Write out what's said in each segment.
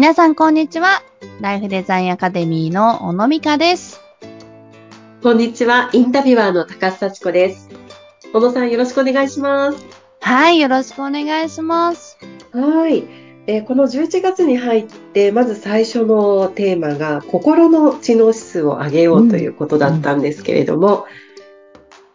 皆さん、こんにちは。ライフデザインアカデミーの小野美香です。こんにちは。インタビュアーの高須幸子です。小野さんよろしくお願いします。はい、よろしくお願いします。はい。えーこの11月に入って、まず最初のテーマが、心の知能指数を上げようということだったんですけれども、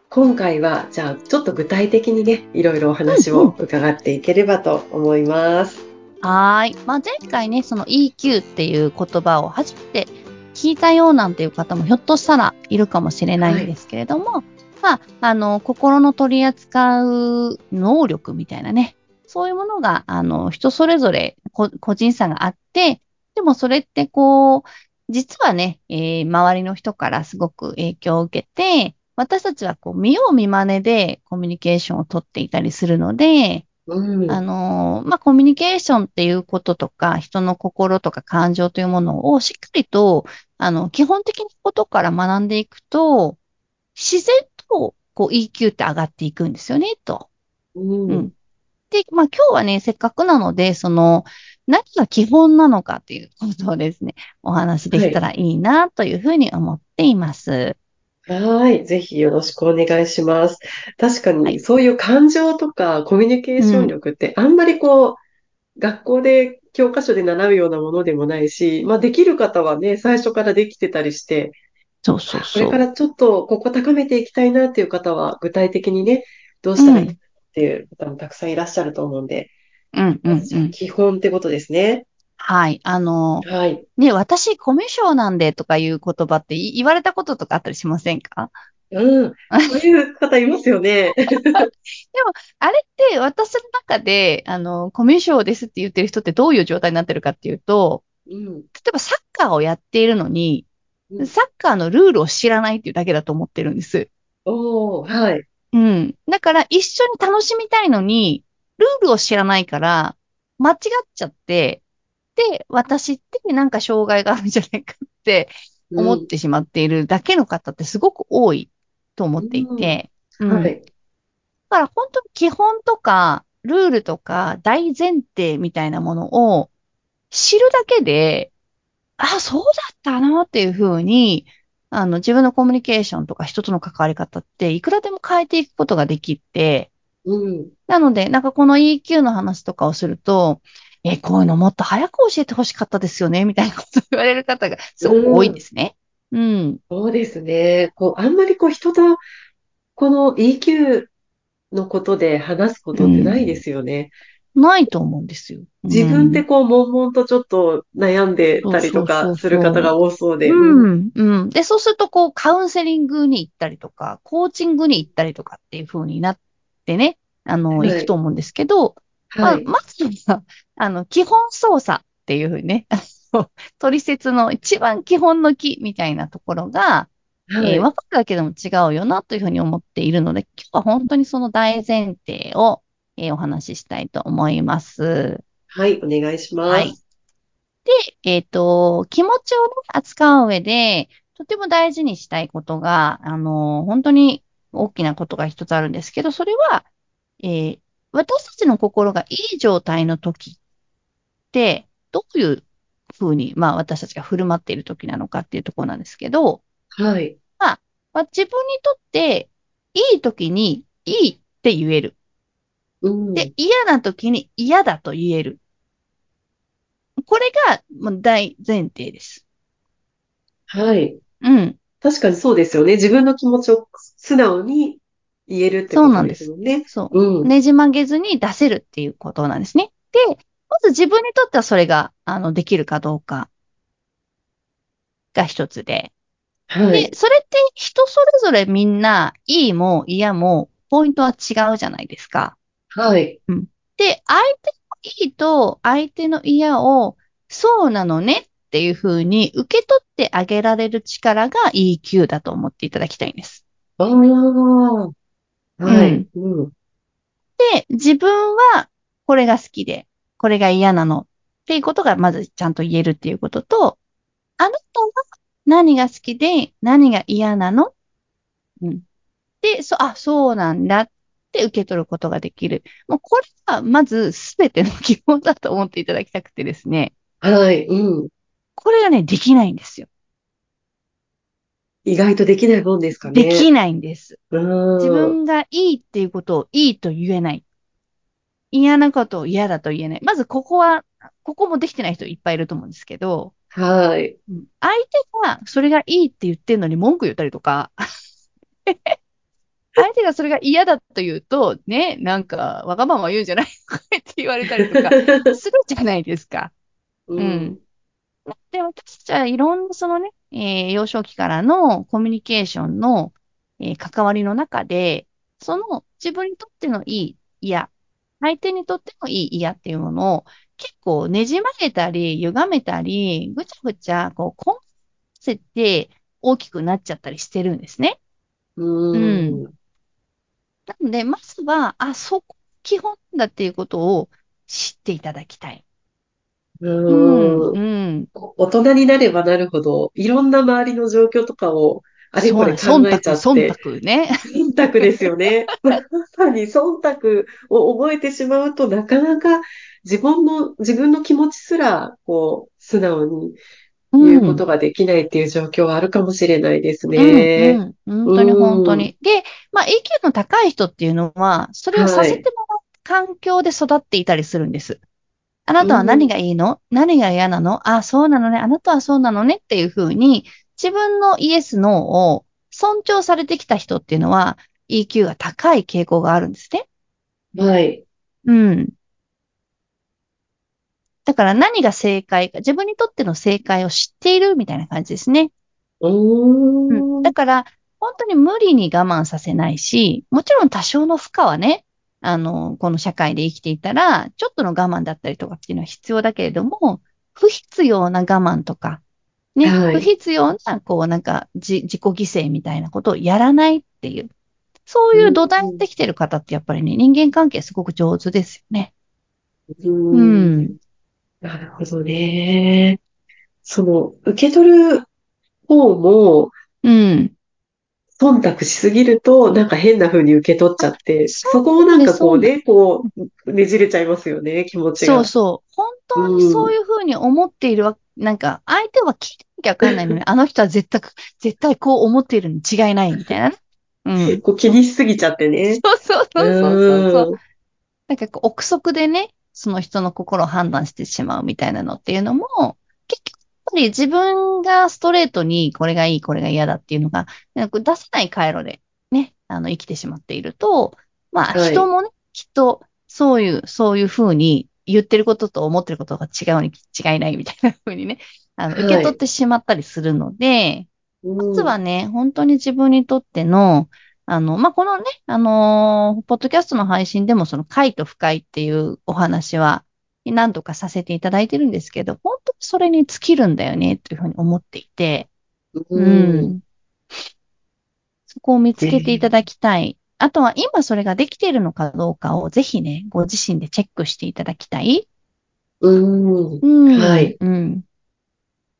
今回は、じゃあ、ちょっと具体的にね、いろいろお話を伺っていければと思います。はい。まあ、前回ね、その EQ っていう言葉を初めて聞いたようなんていう方もひょっとしたらいるかもしれないんですけれども、まあ、あの、心の取り扱う能力みたいなね、そういうものが、あの、人それぞれ個人差があって、でもそれってこう、実はね、えー周りの人からすごく影響を受けて、私たちはこう、見よう見真似でコミュニケーションをとっていたりするので、うん。あのーまあ、コミュニケーションっていうこととか、人の心とか感情というものをしっかりと、あの、基本的なことから学んでいくと、自然と、こう、EQ って上がっていくんですよね、と。うん。うんで、まあ、今日はね、せっかくなので、その、何が基本なのかっていうことをですね、お話できたらいいな、というふうに思っています。はい。ぜひよろしくお願いします。確かはいに、そういう感情とかコミュニケーション力ってあんまりこう、学校で教科書で習うようなものでもないし、まあできる方はね、最初からできてたりして、そうそうこそう。れからちょっとここ高めていきたいなっていう方は、具体的にね、どうしたらいいかっていう方もたくさんいらっしゃると思うんで、うん、うん、まずじゃあうん。基本ってことですね。はい。あのーはい。ね、私、コミュ障なんでとかいう言葉って言言われたこととかあったりしませんか？うん。そういう方いますよね。あれって私の中で、あの、コミュ障ですって言ってる人ってどういう状態になってるかっていうと、うん。例えばサッカーをやっているのにう、んサッカーのルールを知らないっていうだけだと思ってるんです。おー、はい。うん。だから一緒に楽しみたいのに、ルールを知らないから、間違っちゃって、で、私ってなんか障害があるんじゃないかって思ってしまっているだけの方ってすごく多いと思っていて、うん。はい。だから本当に基本とか、ルールとか、大前提みたいなものを知るだけで、あ、そうだったなっていうふうに、あの、自分のコミュニケーションとか人との関わり方っていくらでも変えていくことができて、うん。なので、なんかこの EQ の話とかをすると、え、こういうのもっと早く教えてほしかったですよね、みたいなことを言われる方がすごく多いんですね。うん。そうですね。こう、あんまりこう人と、この EQ のことで話すことってないですよね。ないと思うんですよ。自分でうんこう、悶々とちょっと悩んでたりとかする方が多そうで。うん、うん。で、そうすると、こう、カウンセリングに行ったりとか、コーチングに行ったりとかっていう風になってね、あの、はい行くと思うんですけど、まあ、はい。まずは、あの、基本操作っていう風にね、あの取説の一番基本の木みたいなところが、はい。えー分かるだけでも違うよなというふうに思っているので、今日は本当にその大前提を、えーお話ししたいと思います。はい。お願いします。はい。で、えっと、気持ちをね、扱う上で、とても大事にしたいことが、あの、本当に大きなことが一つあるんですけど、それは、えー私たちの心がいい状態の時って、どういうふうに、まあ私たちが振る舞っている時なのかっていうところなんですけど、はい。まあ、自分にとって、いい時にいいって言える。うん。で、嫌な時に嫌だと言える。これがもう大前提です。はい。うん。確かにそうですよね。自分の気持ちを素直に言えるってことですもんね。そう。うん。ねじ曲げずに出せるっていうことなんですね。で、まず自分にとってはそれが、あの、できるかどうかが一つで。はい。で、それって人それぞれみんな、いいも嫌も、ポイントは違うじゃないですか。はい。で、相手のいいと相手の嫌を、そうなのねっていうふうに受け取ってあげられる力が EQ だと思っていただきたいんです。ああ。はい。うん。で、自分はこれが好きで、これが嫌なのっていうことがまずちゃんと言えるっていうことと、あなたは何が好きで何が嫌なの？うん。で、そ、あ、そうなんだって受け取ることができる。もうこれがまずすべての基本だと思っていただきたくてですね。はい。うん。これがね、できないんですよ。意外とできないもんですかね。できないんです。うん。自分がいいっていうことをいいと言えない。嫌なことを嫌だと言えない。まずここは、ここもできてない人いっぱいいると思うんですけど、はい。うん相手がそれがいいって言ってるのに文句言ったりとか、相手がそれが嫌だと言うと、ね、なんか、わがまま言うんじゃないって言われたりとか するじゃないですか。うん。で、私たちはいろんなそのね、えー幼少期からのコミュニケーションの、えー関わりの中で、その自分にとってのいい嫌、相手にとってのいい嫌っていうものを結構ねじ曲げたり、歪めたり、ぐちゃぐちゃ、こう、混ぜて大きくなっちゃったりしてるんですね。うん。なので、まずは、あ、そこ基本だっていうことを知っていただきたい。うん。うん。大人になればなるほど、いろんな周りの状況とかを、あれこれ考そうなんですえちゃ、って、忖度ね。忖度ですよね。まさに忖度を覚えてしまうとなかなか自分の、自分の気持ちすら、こう、素直に言うことができないっていう状況はあるかもしれないですね。本当に本当に。で、まあ、EQ の高い人っていうのは、それをさせてもらう環境で育っていたりするんです。あなたは何がいいの？何が嫌なの？あ、そうなのね。あなたはそうなのねっていうふうに、自分のイエス、ノーを尊重されてきた人っていうのは、EQ が高い傾向があるんですね。はい。うん。だから何が正解か、自分にとっての正解を知っているみたいな感じですね。うん。だから、本当に無理に我慢させないし、もちろん多少の負荷はね、あの、この社会で生きていたら、ちょっとの我慢だったりとかっていうのは必要だけれども、不必要な我慢とか、ね、はい不必要な、こう、なんか、じ、自己犠牲みたいなことをやらないっていう、そういう土台できてる方ってやっぱりね、人間関係すごく上手ですよね。ううんん。なるほどね。その、受け取る方も、うん。忖度しすぎると、なんか変な風に受け取っちゃって、そこもなんかこうね、こう、ねじれちゃいますよね、気持ちが。そうそう。本当にそういうふうに思っているわ、なんか、相手は聞いてなきゃわかんないのに、あの人は絶対、絶対こう思っているに違いないみたいなね。うん。こう気にしすぎちゃってね。そうそうそうそうそうそう。うんなんかこう、憶測でね、その人の心を判断してしまうみたいなのっていうのも、り自分がストレートにこれがいい、これが嫌だっていうのが、なんか出せない回路でね、あの、生きてしまっていると、まあ、はい。人もね、きっと、そういう、そういうふうに言ってることと思ってることが違うに違いないみたいなふうにね、あの、はい受け取ってしまったりするので、うんまずはね、本当に自分にとっての、あの、まあ、このね、あのーポッドキャストの配信でもその快と不快っていうお話は何度かさせていただいてるんですけど、本当にそれに尽きるんだよね、というふうに思っていて、ううんん。そこを見つけていただきたい。あとは今それができているのかどうかをぜひね、ご自身でチェックしていただきたい。うん。うん。はい。うん。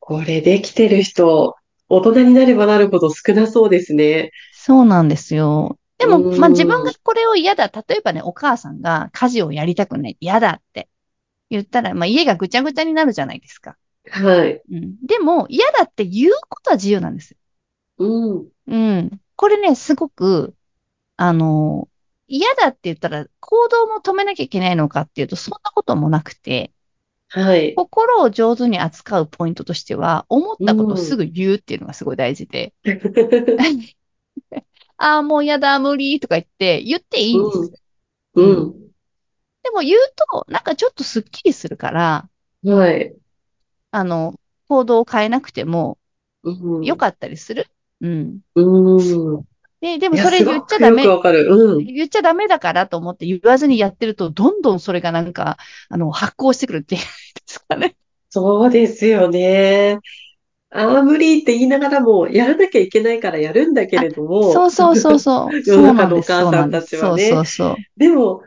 これできてる人、大人になればなるほど少なそうですね。そうなんですよ。でも、うんまあ自分がこれを嫌だ。例えばね、お母さんが家事をやりたくない。嫌だって言ったら、まあ家がぐちゃぐちゃになるじゃないですか。はい。うん。でも、嫌だって言うことは自由なんですよ。うん。うん。これね、すごく、あの、嫌だって言ったら行動も止めなきゃいけないのかっていうと、そんなこともなくて、はい。心を上手に扱うポイントとしては、思ったことをすぐ言うっていうのがすごい大事で、ああ、もう嫌だ、無理とか言って、言っていいんです。うん。でも言うと、なんかちょっとスッキリするから、はい。あの、行動を変えなくてもうん。良かったりする。うん。うん。で、でもそれ言っちゃダメよくわかる。うん。言っちゃダメだからと思って言わずにやってると、どんどんそれがなんか、あの、発酵してくるっていうんですかね。そうですよね。ああ、無理って言いながらも、やらなきゃいけないからやるんだけれども、そうそうそうそう。世の中のお母さんたちはねそうそうそうでも、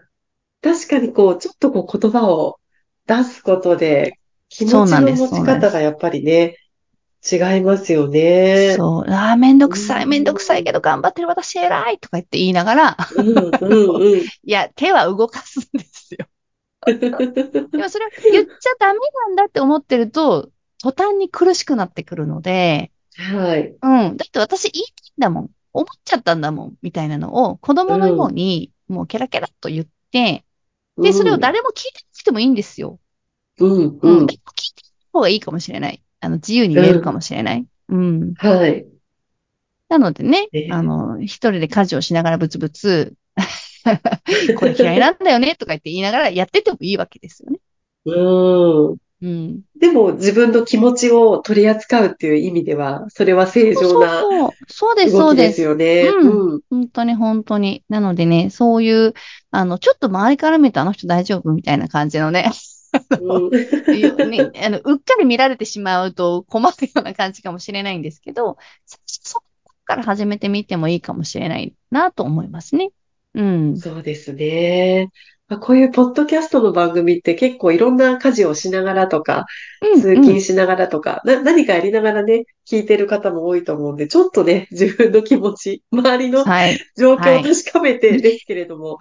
確かにこう、ちょっとこう言葉を出すことで、気持ちの持ち方がやっぱりね、違いますよ。ね。そう。ああ、めんどくさい、うんめんどくさいけど頑張ってる私偉いとか言って言いながら、うん、うん、うん。いや、手は動かすんですよ。でもそれ言っちゃダメなんだって思ってると、途端に苦しくなってくるので、はい。うん。だって私言いたいんだもん。思っちゃったんだもん。みたいなのを子供のように、もうケラケラっと言って、で、それを誰も聞いてなくてもいいんですよ。うん、う。うんんで。も聞いてた方がいいかもしれない。あの、自由に言えるかもしれない。うん。はい。なのでねえ、えあの、一人で家事をしながらブツブツ、これ嫌いなんだよねとか言って言いながらやっててもいいわけですよね。うん。うん。でも自分の気持ちを取り扱うっていう意味では、それは正常なそう。そうです、そ動きでうですす。よね。うんうん。本当に本当に。なのでね、そういう、あの、ちょっと周りから見るとあの人大丈夫みたいな感じのね、うんね、あの、うっかり見られてしまうと困るような感じかもしれないんですけど、そこから始めてみてもいいかもしれないなと思いますね。うん。そうですね。まあこういうポッドキャストの番組って結構いろんな家事をしながらとか、うん通勤しながらとか、な、何かやりながらね、聞いてる方も多いと思うんで、ちょっとね、自分の気持ち、周りのはい。状況を確かめてですけれども、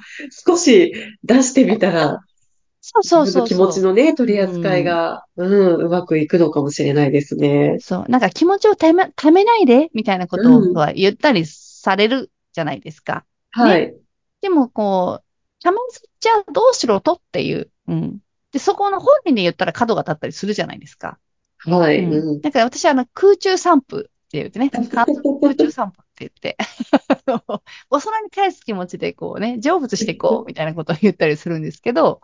少し出してみたら、そうそう自分の気。持ちのね、取り扱いが、うん、うまくいくのかもしれないですね。そう。なんか気持ちをため、ためないで、みたいなことをは言ったりされるじゃないですか。はい。でもこう、ためずっちゃどうしろとっていう。うん。で、そこの本人で言ったら角が立ったりするじゃないですか。はい。うんうん。だから私はあの空中散布って言ってね、空中散布って言って、お空に返す気持ちでこうね、成仏していこうみたいなことを言ったりするんですけど、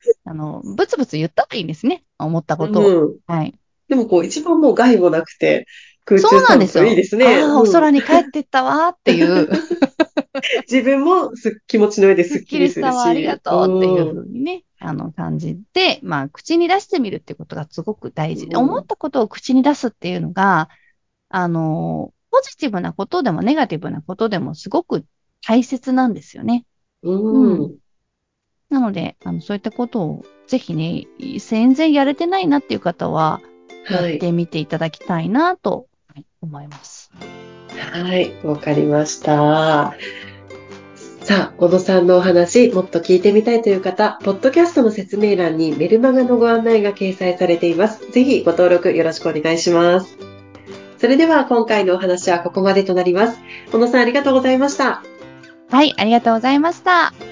あの、ブツブツ言った方がいいんですね。思ったことを。うん。はい。でもこう、一番もう害もなくて、空中そうなん散ですよ。歩いいですね。ああ、うんお空に帰ってったわーっていう、自分もす気持ちの上ですすっきりするし。ありがとうっていううんふうにね、あの感じで、まあ、口に出してみるってことがすごく大事で、うん思ったことを口に出すっていうのが、あの、ポジティブなことでもネガティブなことでもすごく大切なんですよね。うん。うなので、あのそういったことをぜひね、全然やれてないなっていう方は、はい。やってみていただきたいなとはい思います。はい。わかりました。さあ、小野さんのお話、もっと聞いてみたいという方、ポッドキャストの説明欄にメルマガのご案内が掲載されています。ぜひご登録よろしくお願いします。それでは今回のお話はここまでとなります。小野さんありがとうございました。はい、ありがとうございました。